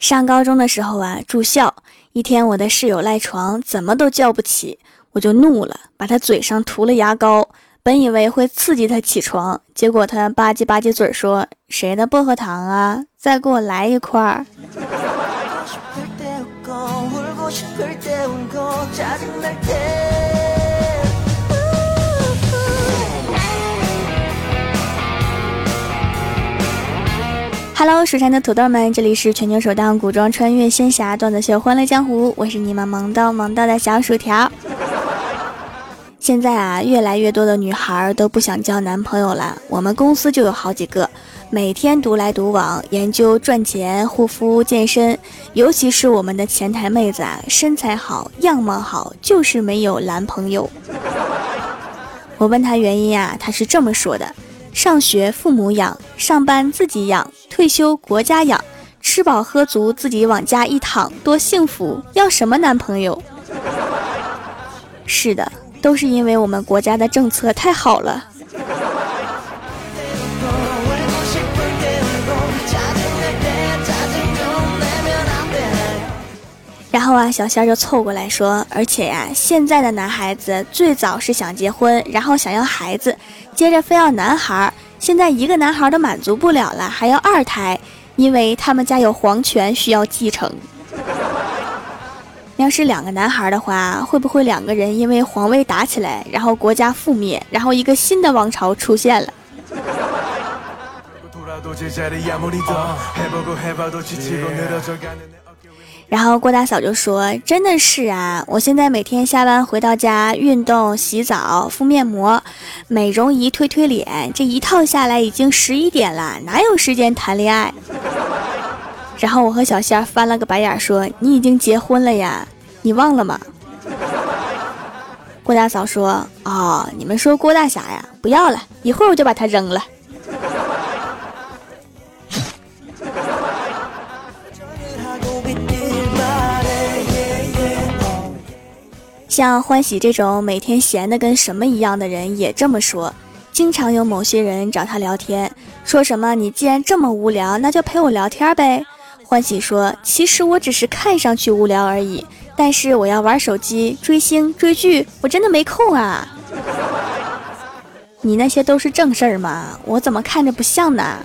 上高中的时候啊，住校，一天我的室友赖床，怎么都叫不起，我就怒了，把他嘴上涂了牙膏，本以为会刺激他起床，结果他吧唧吧唧嘴说：“谁的薄荷糖啊？再给我来一块儿。” Hello，蜀山的土豆们，这里是全球首档古装穿越仙侠段子秀《欢乐江湖》，我是你们萌到萌到的小薯条。现在啊，越来越多的女孩都不想交男朋友了，我们公司就有好几个，每天独来独往，研究赚钱、护肤、健身。尤其是我们的前台妹子啊，身材好，样貌好，就是没有男朋友。我问她原因啊，她是这么说的。上学父母养，上班自己养，退休国家养，吃饱喝足自己往家一躺，多幸福！要什么男朋友？是的，都是因为我们国家的政策太好了。然后啊，小仙儿就凑过来说：“而且呀，现在的男孩子最早是想结婚，然后想要孩子，接着非要男孩。现在一个男孩都满足不了了，还要二胎，因为他们家有皇权需要继承。要是两个男孩的话，会不会两个人因为皇位打起来，然后国家覆灭，然后一个新的王朝出现了？” 然后郭大嫂就说：“真的是啊，我现在每天下班回到家，运动、洗澡、敷面膜、美容仪推推脸，这一套下来已经十一点了，哪有时间谈恋爱？”然后我和小仙儿翻了个白眼说：“你已经结婚了呀，你忘了吗？”郭大嫂说：“哦，你们说郭大侠呀，不要了，一会儿我就把它扔了。”像欢喜这种每天闲的跟什么一样的人也这么说。经常有某些人找他聊天，说什么“你既然这么无聊，那就陪我聊天呗。”欢喜说：“其实我只是看上去无聊而已，但是我要玩手机、追星、追剧，我真的没空啊。”你那些都是正事儿吗？我怎么看着不像呢？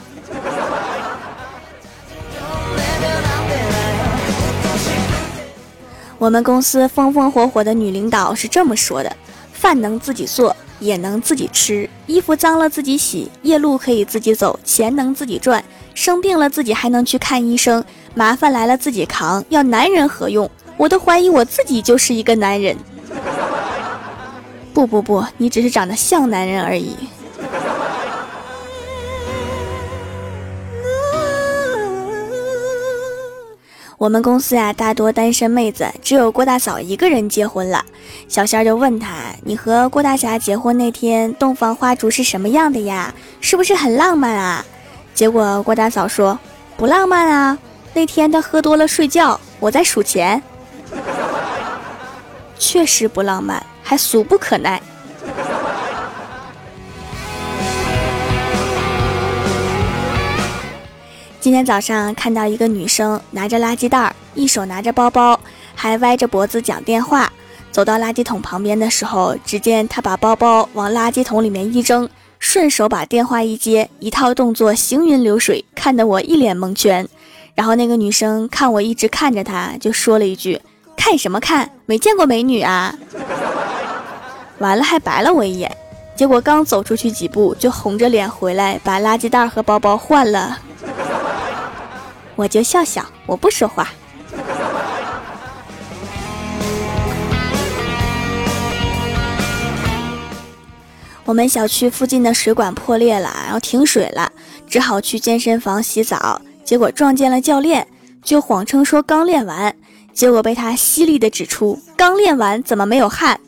我们公司风风火火的女领导是这么说的：饭能自己做，也能自己吃；衣服脏了自己洗，夜路可以自己走，钱能自己赚，生病了自己还能去看医生，麻烦来了自己扛。要男人何用？我都怀疑我自己就是一个男人。不不不，你只是长得像男人而已。我们公司呀，大多单身妹子，只有郭大嫂一个人结婚了。小仙儿就问他：“你和郭大侠结婚那天，洞房花烛是什么样的呀？是不是很浪漫啊？”结果郭大嫂说：“不浪漫啊，那天他喝多了睡觉，我在数钱。”确实不浪漫，还俗不可耐。今天早上看到一个女生拿着垃圾袋，一手拿着包包，还歪着脖子讲电话。走到垃圾桶旁边的时候，只见她把包包往垃圾桶里面一扔，顺手把电话一接，一套动作行云流水，看得我一脸蒙圈。然后那个女生看我一直看着她，就说了一句：“看什么看？没见过美女啊！”完了还白了我一眼。结果刚走出去几步，就红着脸回来，把垃圾袋和包包换了。我就笑笑，我不说话。我们小区附近的水管破裂了，然后停水了，只好去健身房洗澡。结果撞见了教练，就谎称说刚练完，结果被他犀利的指出刚练完怎么没有汗。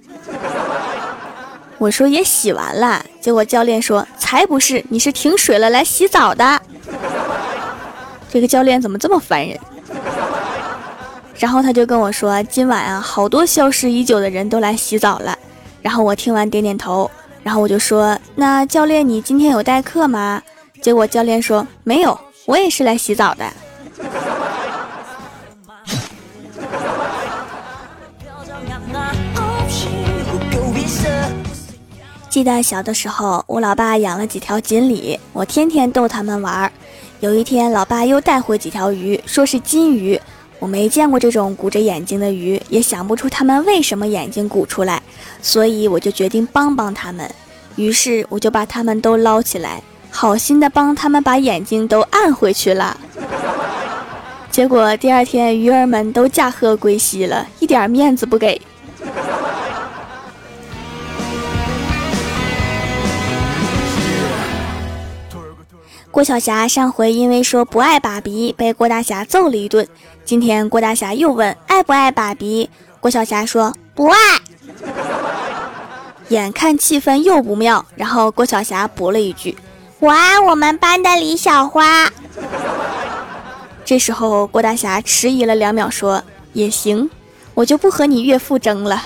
我说也洗完了，结果教练说才不是，你是停水了来洗澡的。这个教练怎么这么烦人？然后他就跟我说今晚啊好多消失已久的人都来洗澡了然后我听完点点头然后我就说那教练你今天有代课吗？结果教练说没有我也是来洗澡的。记得小的时候我老爸养了几条锦鲤我天天逗他们玩儿。有一天，老爸又带回几条鱼，说是金鱼。我没见过这种鼓着眼睛的鱼，也想不出它们为什么眼睛鼓出来，所以我就决定帮帮他们。于是我就把它们都捞起来，好心的帮他们把眼睛都按回去了。结果第二天，鱼儿们都驾鹤归西了，一点面子不给。郭晓霞上回因为说不爱爸比，被郭大侠揍了一顿。今天郭大侠又问爱不爱爸比，郭晓霞说不爱。眼看气氛又不妙，然后郭晓霞补了一句：“我爱我们班的李小花。”这时候郭大侠迟疑了两秒，说：“也行，我就不和你岳父争了。”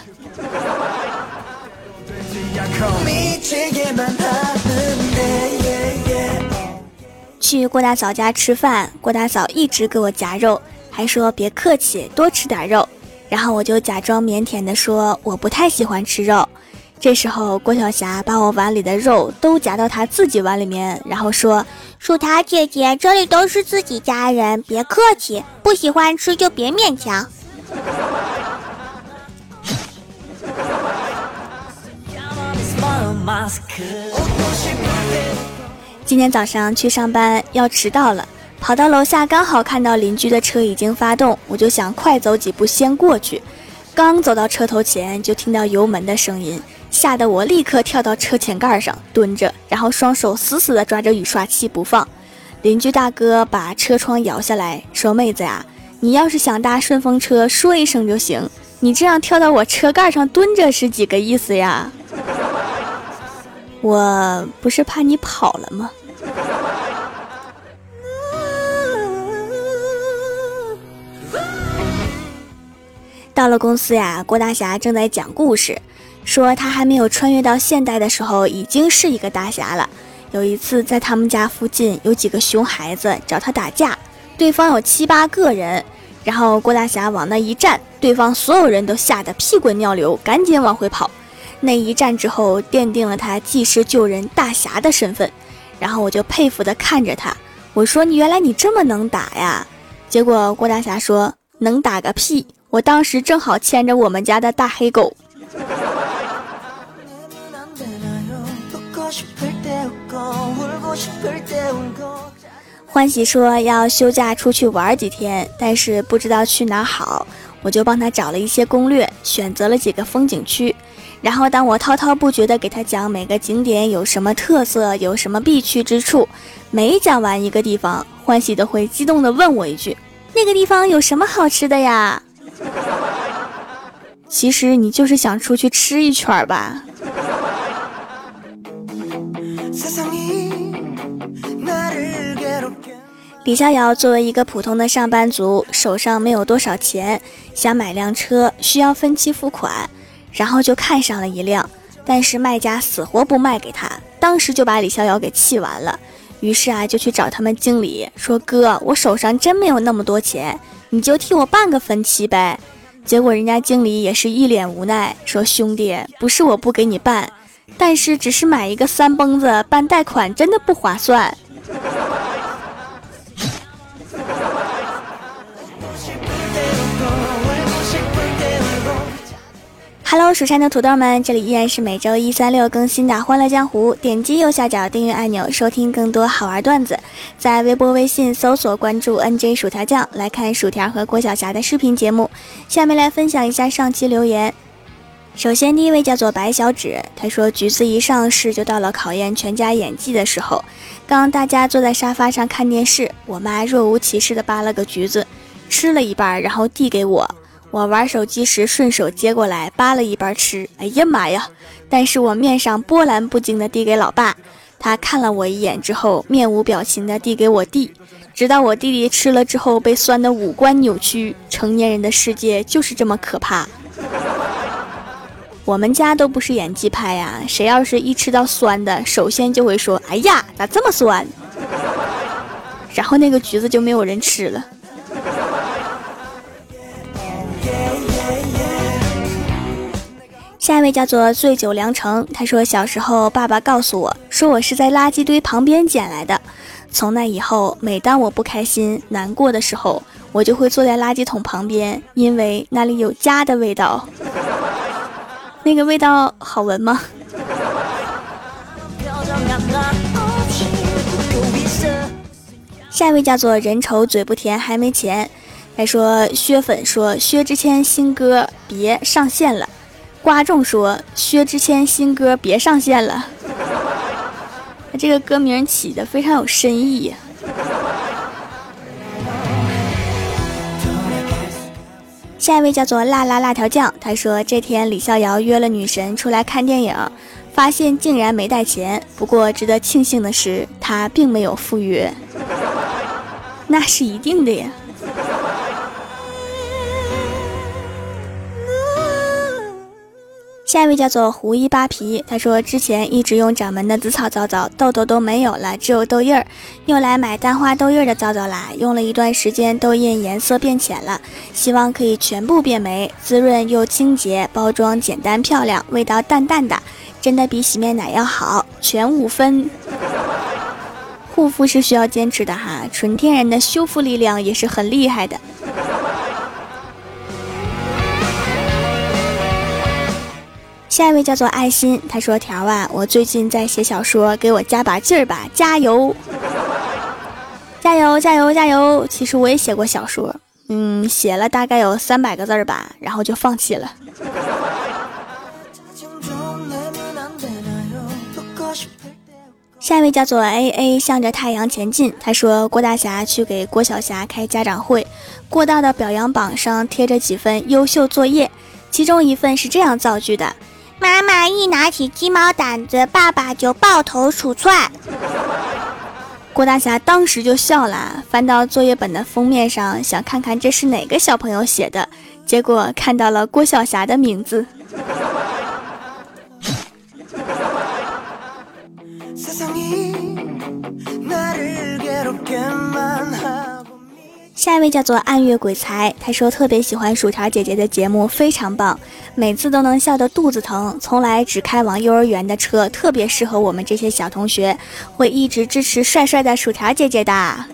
去郭大嫂家吃饭，郭大嫂一直给我夹肉，还说别客气，多吃点肉。然后我就假装腼腆的说我不太喜欢吃肉。这时候郭晓霞把我碗里的肉都夹到她自己碗里面，然后说：“薯条姐姐，这里都是自己家人，别客气，不喜欢吃就别勉强。”今天早上去上班要迟到了，跑到楼下刚好看到邻居的车已经发动，我就想快走几步先过去。刚走到车头前，就听到油门的声音，吓得我立刻跳到车前盖上蹲着，然后双手死死地抓着雨刷器不放。邻居大哥把车窗摇下来说：“妹子呀，你要是想搭顺风车，说一声就行。你这样跳到我车盖上蹲着是几个意思呀？我不是怕你跑了吗？”到了公司呀，郭大侠正在讲故事，说他还没有穿越到现代的时候，已经是一个大侠了。有一次在他们家附近有几个熊孩子找他打架，对方有七八个人，然后郭大侠往那一站，对方所有人都吓得屁滚尿流，赶紧往回跑。那一战之后，奠定了他济世救人大侠的身份。然后我就佩服的看着他，我说你原来你这么能打呀？结果郭大侠说能打个屁。我当时正好牵着我们家的大黑狗，欢喜说要休假出去玩几天，但是不知道去哪好，我就帮他找了一些攻略，选择了几个风景区。然后当我滔滔不绝的给他讲每个景点有什么特色，有什么必去之处，每讲完一个地方，欢喜都会激动的问我一句：“那个地方有什么好吃的呀？”其实你就是想出去吃一圈吧。李逍遥作为一个普通的上班族，手上没有多少钱，想买辆车，需要分期付款，然后就看上了一辆，但是卖家死活不卖给他，当时就把李逍遥给气完了。于是啊，就去找他们经理说：“哥，我手上真没有那么多钱。”你就替我办个分期呗，结果人家经理也是一脸无奈，说：“兄弟，不是我不给你办，但是只是买一个三蹦子办贷款真的不划算。” Hello，蜀山的土豆们，这里依然是每周一、三、六更新的《欢乐江湖》。点击右下角订阅按钮，收听更多好玩段子。在微博、微信搜索关注 “nj 薯条酱”，来看薯条和郭晓霞的视频节目。下面来分享一下上期留言。首先，第一位叫做白小指，他说：“橘子一上市就到了考验全家演技的时候。刚大家坐在沙发上看电视，我妈若无其事的扒了个橘子，吃了一半，然后递给我。”我玩手机时顺手接过来扒了一半吃，哎呀妈呀！但是我面上波澜不惊的递给老爸，他看了我一眼之后面无表情的递给我弟，直到我弟弟吃了之后被酸的五官扭曲。成年人的世界就是这么可怕。我们家都不是演技派呀，谁要是一吃到酸的，首先就会说：“哎呀，咋这么酸？”然后那个橘子就没有人吃了。下一位叫做醉酒良城，他说小时候爸爸告诉我说我是在垃圾堆旁边捡来的。从那以后，每当我不开心、难过的时候，我就会坐在垃圾桶旁边，因为那里有家的味道。那个味道好闻吗？下一位叫做人丑嘴不甜还没钱，他说薛粉说薛之谦新歌别上线了，瓜众说薛之谦新歌别上线了，这个歌名起的非常有深意。下一位叫做辣辣辣条酱，他说这天李逍遥约了女神出来看电影，发现竟然没带钱。不过值得庆幸的是，他并没有赴约，那是一定的呀。下一位叫做胡一扒皮，他说之前一直用掌门的紫草皂皂，痘痘都没有了，只有痘印儿，又来买淡化痘印儿的皂皂啦。用了一段时间，痘印颜色变浅了，希望可以全部变没，滋润又清洁，包装简单漂亮，味道淡淡的，真的比洗面奶要好，全五分。护肤是需要坚持的哈，纯天然的修复力量也是很厉害的。下一位叫做爱心，他说：“条啊，我最近在写小说，给我加把劲儿吧，加油，加油，加油，加油！其实我也写过小说，嗯，写了大概有三百个字儿吧，然后就放弃了。”下一位叫做 A A，向着太阳前进。他说：“郭大侠去给郭晓霞开家长会，过道的表扬榜上贴着几份优秀作业，其中一份是这样造句的。”妈妈一拿起鸡毛掸子，爸爸就抱头鼠窜。郭大侠当时就笑了，翻到作业本的封面上，想看看这是哪个小朋友写的，结果看到了郭晓霞的名字。下一位叫做暗月鬼才，他说特别喜欢薯条姐姐的节目，非常棒，每次都能笑得肚子疼。从来只开往幼儿园的车，特别适合我们这些小同学，会一直支持帅帅的薯条姐姐的。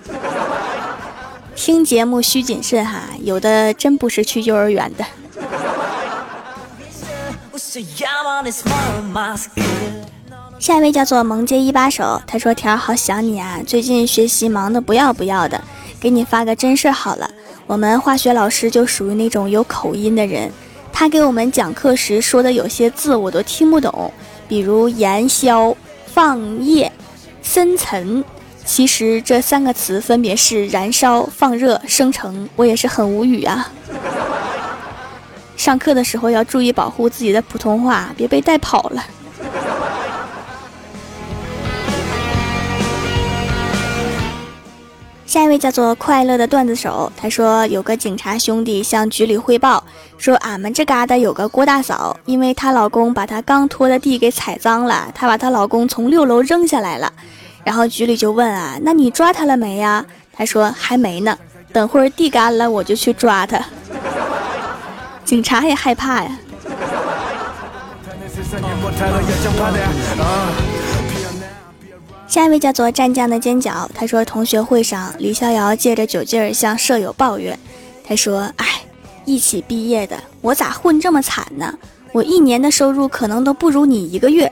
听节目需谨慎哈，有的真不是去幼儿园的。下一位叫做萌姐一把手，他说条好想你啊，最近学习忙得不要不要的。给你发个真事儿好了，我们化学老师就属于那种有口音的人，他给我们讲课时说的有些字我都听不懂，比如燃烧、放液、深层，其实这三个词分别是燃烧、放热、生成，我也是很无语啊。上课的时候要注意保护自己的普通话，别被带跑了。下一位叫做快乐的段子手，他说有个警察兄弟向局里汇报说，俺们这嘎达有个郭大嫂，因为她老公把她刚拖的地给踩脏了，她把她老公从六楼扔下来了。然后局里就问啊，那你抓他了没呀？他说还没呢，等会儿地干了我就去抓他。警察也害怕呀。下一位叫做战将的尖角，他说同学会上，李逍遥借着酒劲儿向舍友抱怨，他说：“哎，一起毕业的，我咋混这么惨呢？我一年的收入可能都不如你一个月。”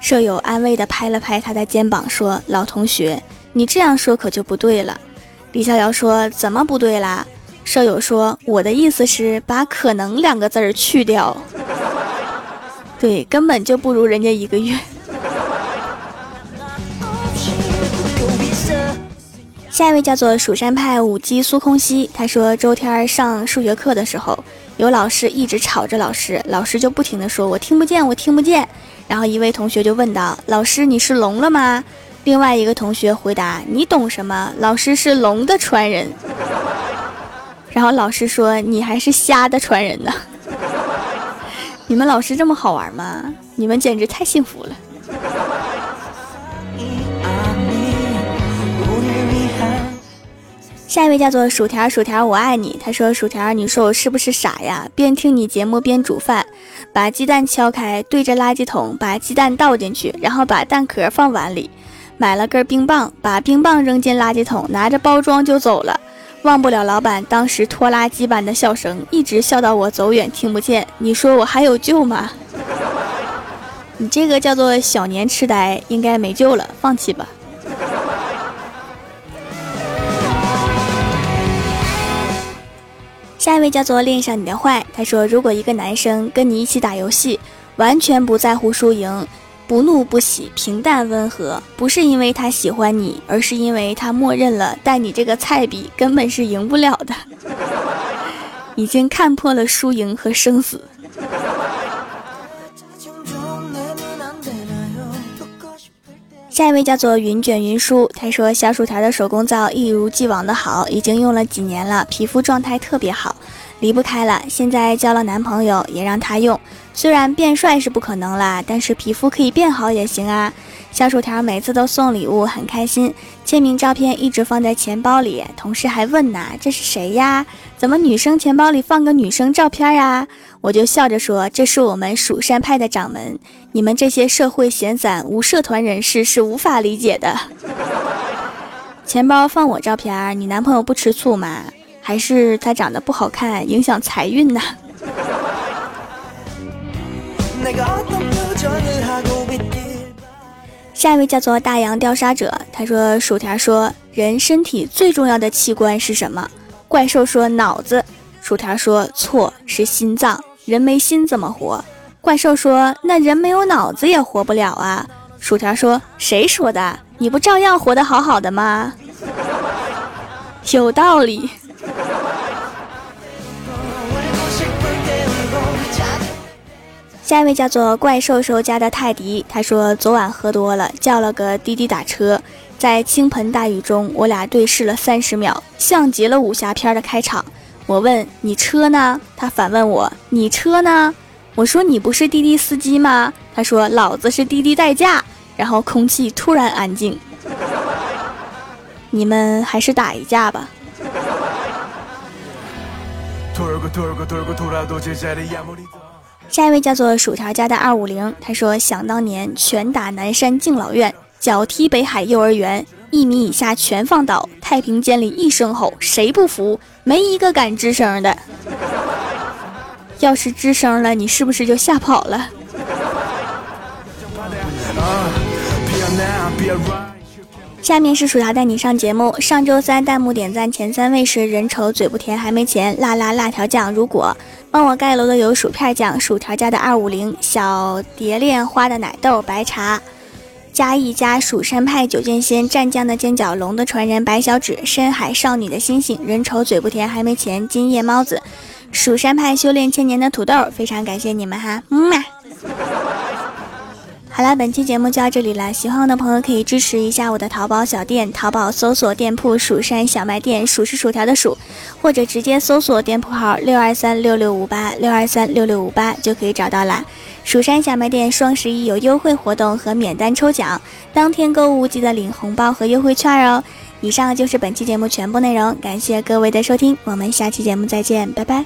舍友安慰地拍了拍他的肩膀，说：“老同学，你这样说可就不对了。”李逍遥说：“怎么不对啦？”舍友说：“我的意思是把‘可能’两个字儿去掉，对，根本就不如人家一个月。”下一位叫做蜀山派舞姬苏空兮，他说周天上数学课的时候，有老师一直吵着老师，老师就不停的说：“我听不见，我听不见。”然后一位同学就问道：“老师你是聋了吗？”另外一个同学回答：“你懂什么？老师是龙的传人。”然后老师说：“你还是瞎的传人呢。”你们老师这么好玩吗？你们简直太幸福了。下一位叫做薯条，薯条我爱你。他说：“薯条，你说我是不是傻呀？边听你节目边煮饭，把鸡蛋敲开，对着垃圾桶把鸡蛋倒进去，然后把蛋壳放碗里，买了根冰棒，把冰棒扔进垃圾桶，拿着包装就走了。忘不了老板当时拖拉机般的笑声，一直笑到我走远听不见。你说我还有救吗？你这个叫做小年痴呆，应该没救了，放弃吧。”下一位叫做恋上你的坏，他说：“如果一个男生跟你一起打游戏，完全不在乎输赢，不怒不喜，平淡温和，不是因为他喜欢你，而是因为他默认了带你这个菜比根本是赢不了的，已经看破了输赢和生死。”下一位叫做云卷云舒，他说小薯条的手工皂一如既往的好，已经用了几年了，皮肤状态特别好，离不开了。现在交了男朋友也让他用，虽然变帅是不可能啦，但是皮肤可以变好也行啊。小薯条每次都送礼物，很开心，签名照片一直放在钱包里，同事还问呢，这是谁呀？怎么女生钱包里放个女生照片呀？我就笑着说：“这是我们蜀山派的掌门，你们这些社会闲散无社团人士是无法理解的。钱包放我照片，你男朋友不吃醋吗？还是他长得不好看，影响财运呢？”下一位叫做大洋调沙者，他说：“薯条说，人身体最重要的器官是什么？”怪兽说：“脑子。”薯条说：“错，是心脏。”人没心怎么活？怪兽说：“那人没有脑子也活不了啊。”薯条说：“谁说的？你不照样活得好好的吗？” 有道理。下一位叫做怪兽兽家的泰迪，他说：“昨晚喝多了，叫了个滴滴打车，在倾盆大雨中，我俩对视了三十秒，像极了武侠片的开场。”我问你车呢？他反问我你车呢？我说你不是滴滴司机吗？他说老子是滴滴代驾。然后空气突然安静。你们还是打一架吧。下一位叫做薯条家的二五零，他说想当年拳打南山敬老院，脚踢北海幼儿园。一米以下全放倒，太平间里一声吼，谁不服？没一个敢吱声的。要是吱声了，你是不是就吓跑了？下面是薯条带你上节目。上周三弹幕点赞前三位是人丑嘴不甜还没钱，辣辣辣条酱。如果帮我盖楼的有薯片酱、薯条家的二五零、小蝶恋花的奶豆、白茶。加一加蜀山派九剑仙战将的尖角龙的传人白小指深海少女的星星人丑嘴不甜还没钱金夜猫子蜀山派修炼千年的土豆非常感谢你们哈嗯嘛。好了，本期节目就到这里了。喜欢我的朋友可以支持一下我的淘宝小店，淘宝搜索店铺“蜀山小卖店”，数是薯条的数，或者直接搜索店铺号六二三六六五八六二三六六五八就可以找到啦。蜀山小卖店双十一有优惠活动和免单抽奖，当天购物记得领红包和优惠券哦。以上就是本期节目全部内容，感谢各位的收听，我们下期节目再见，拜拜。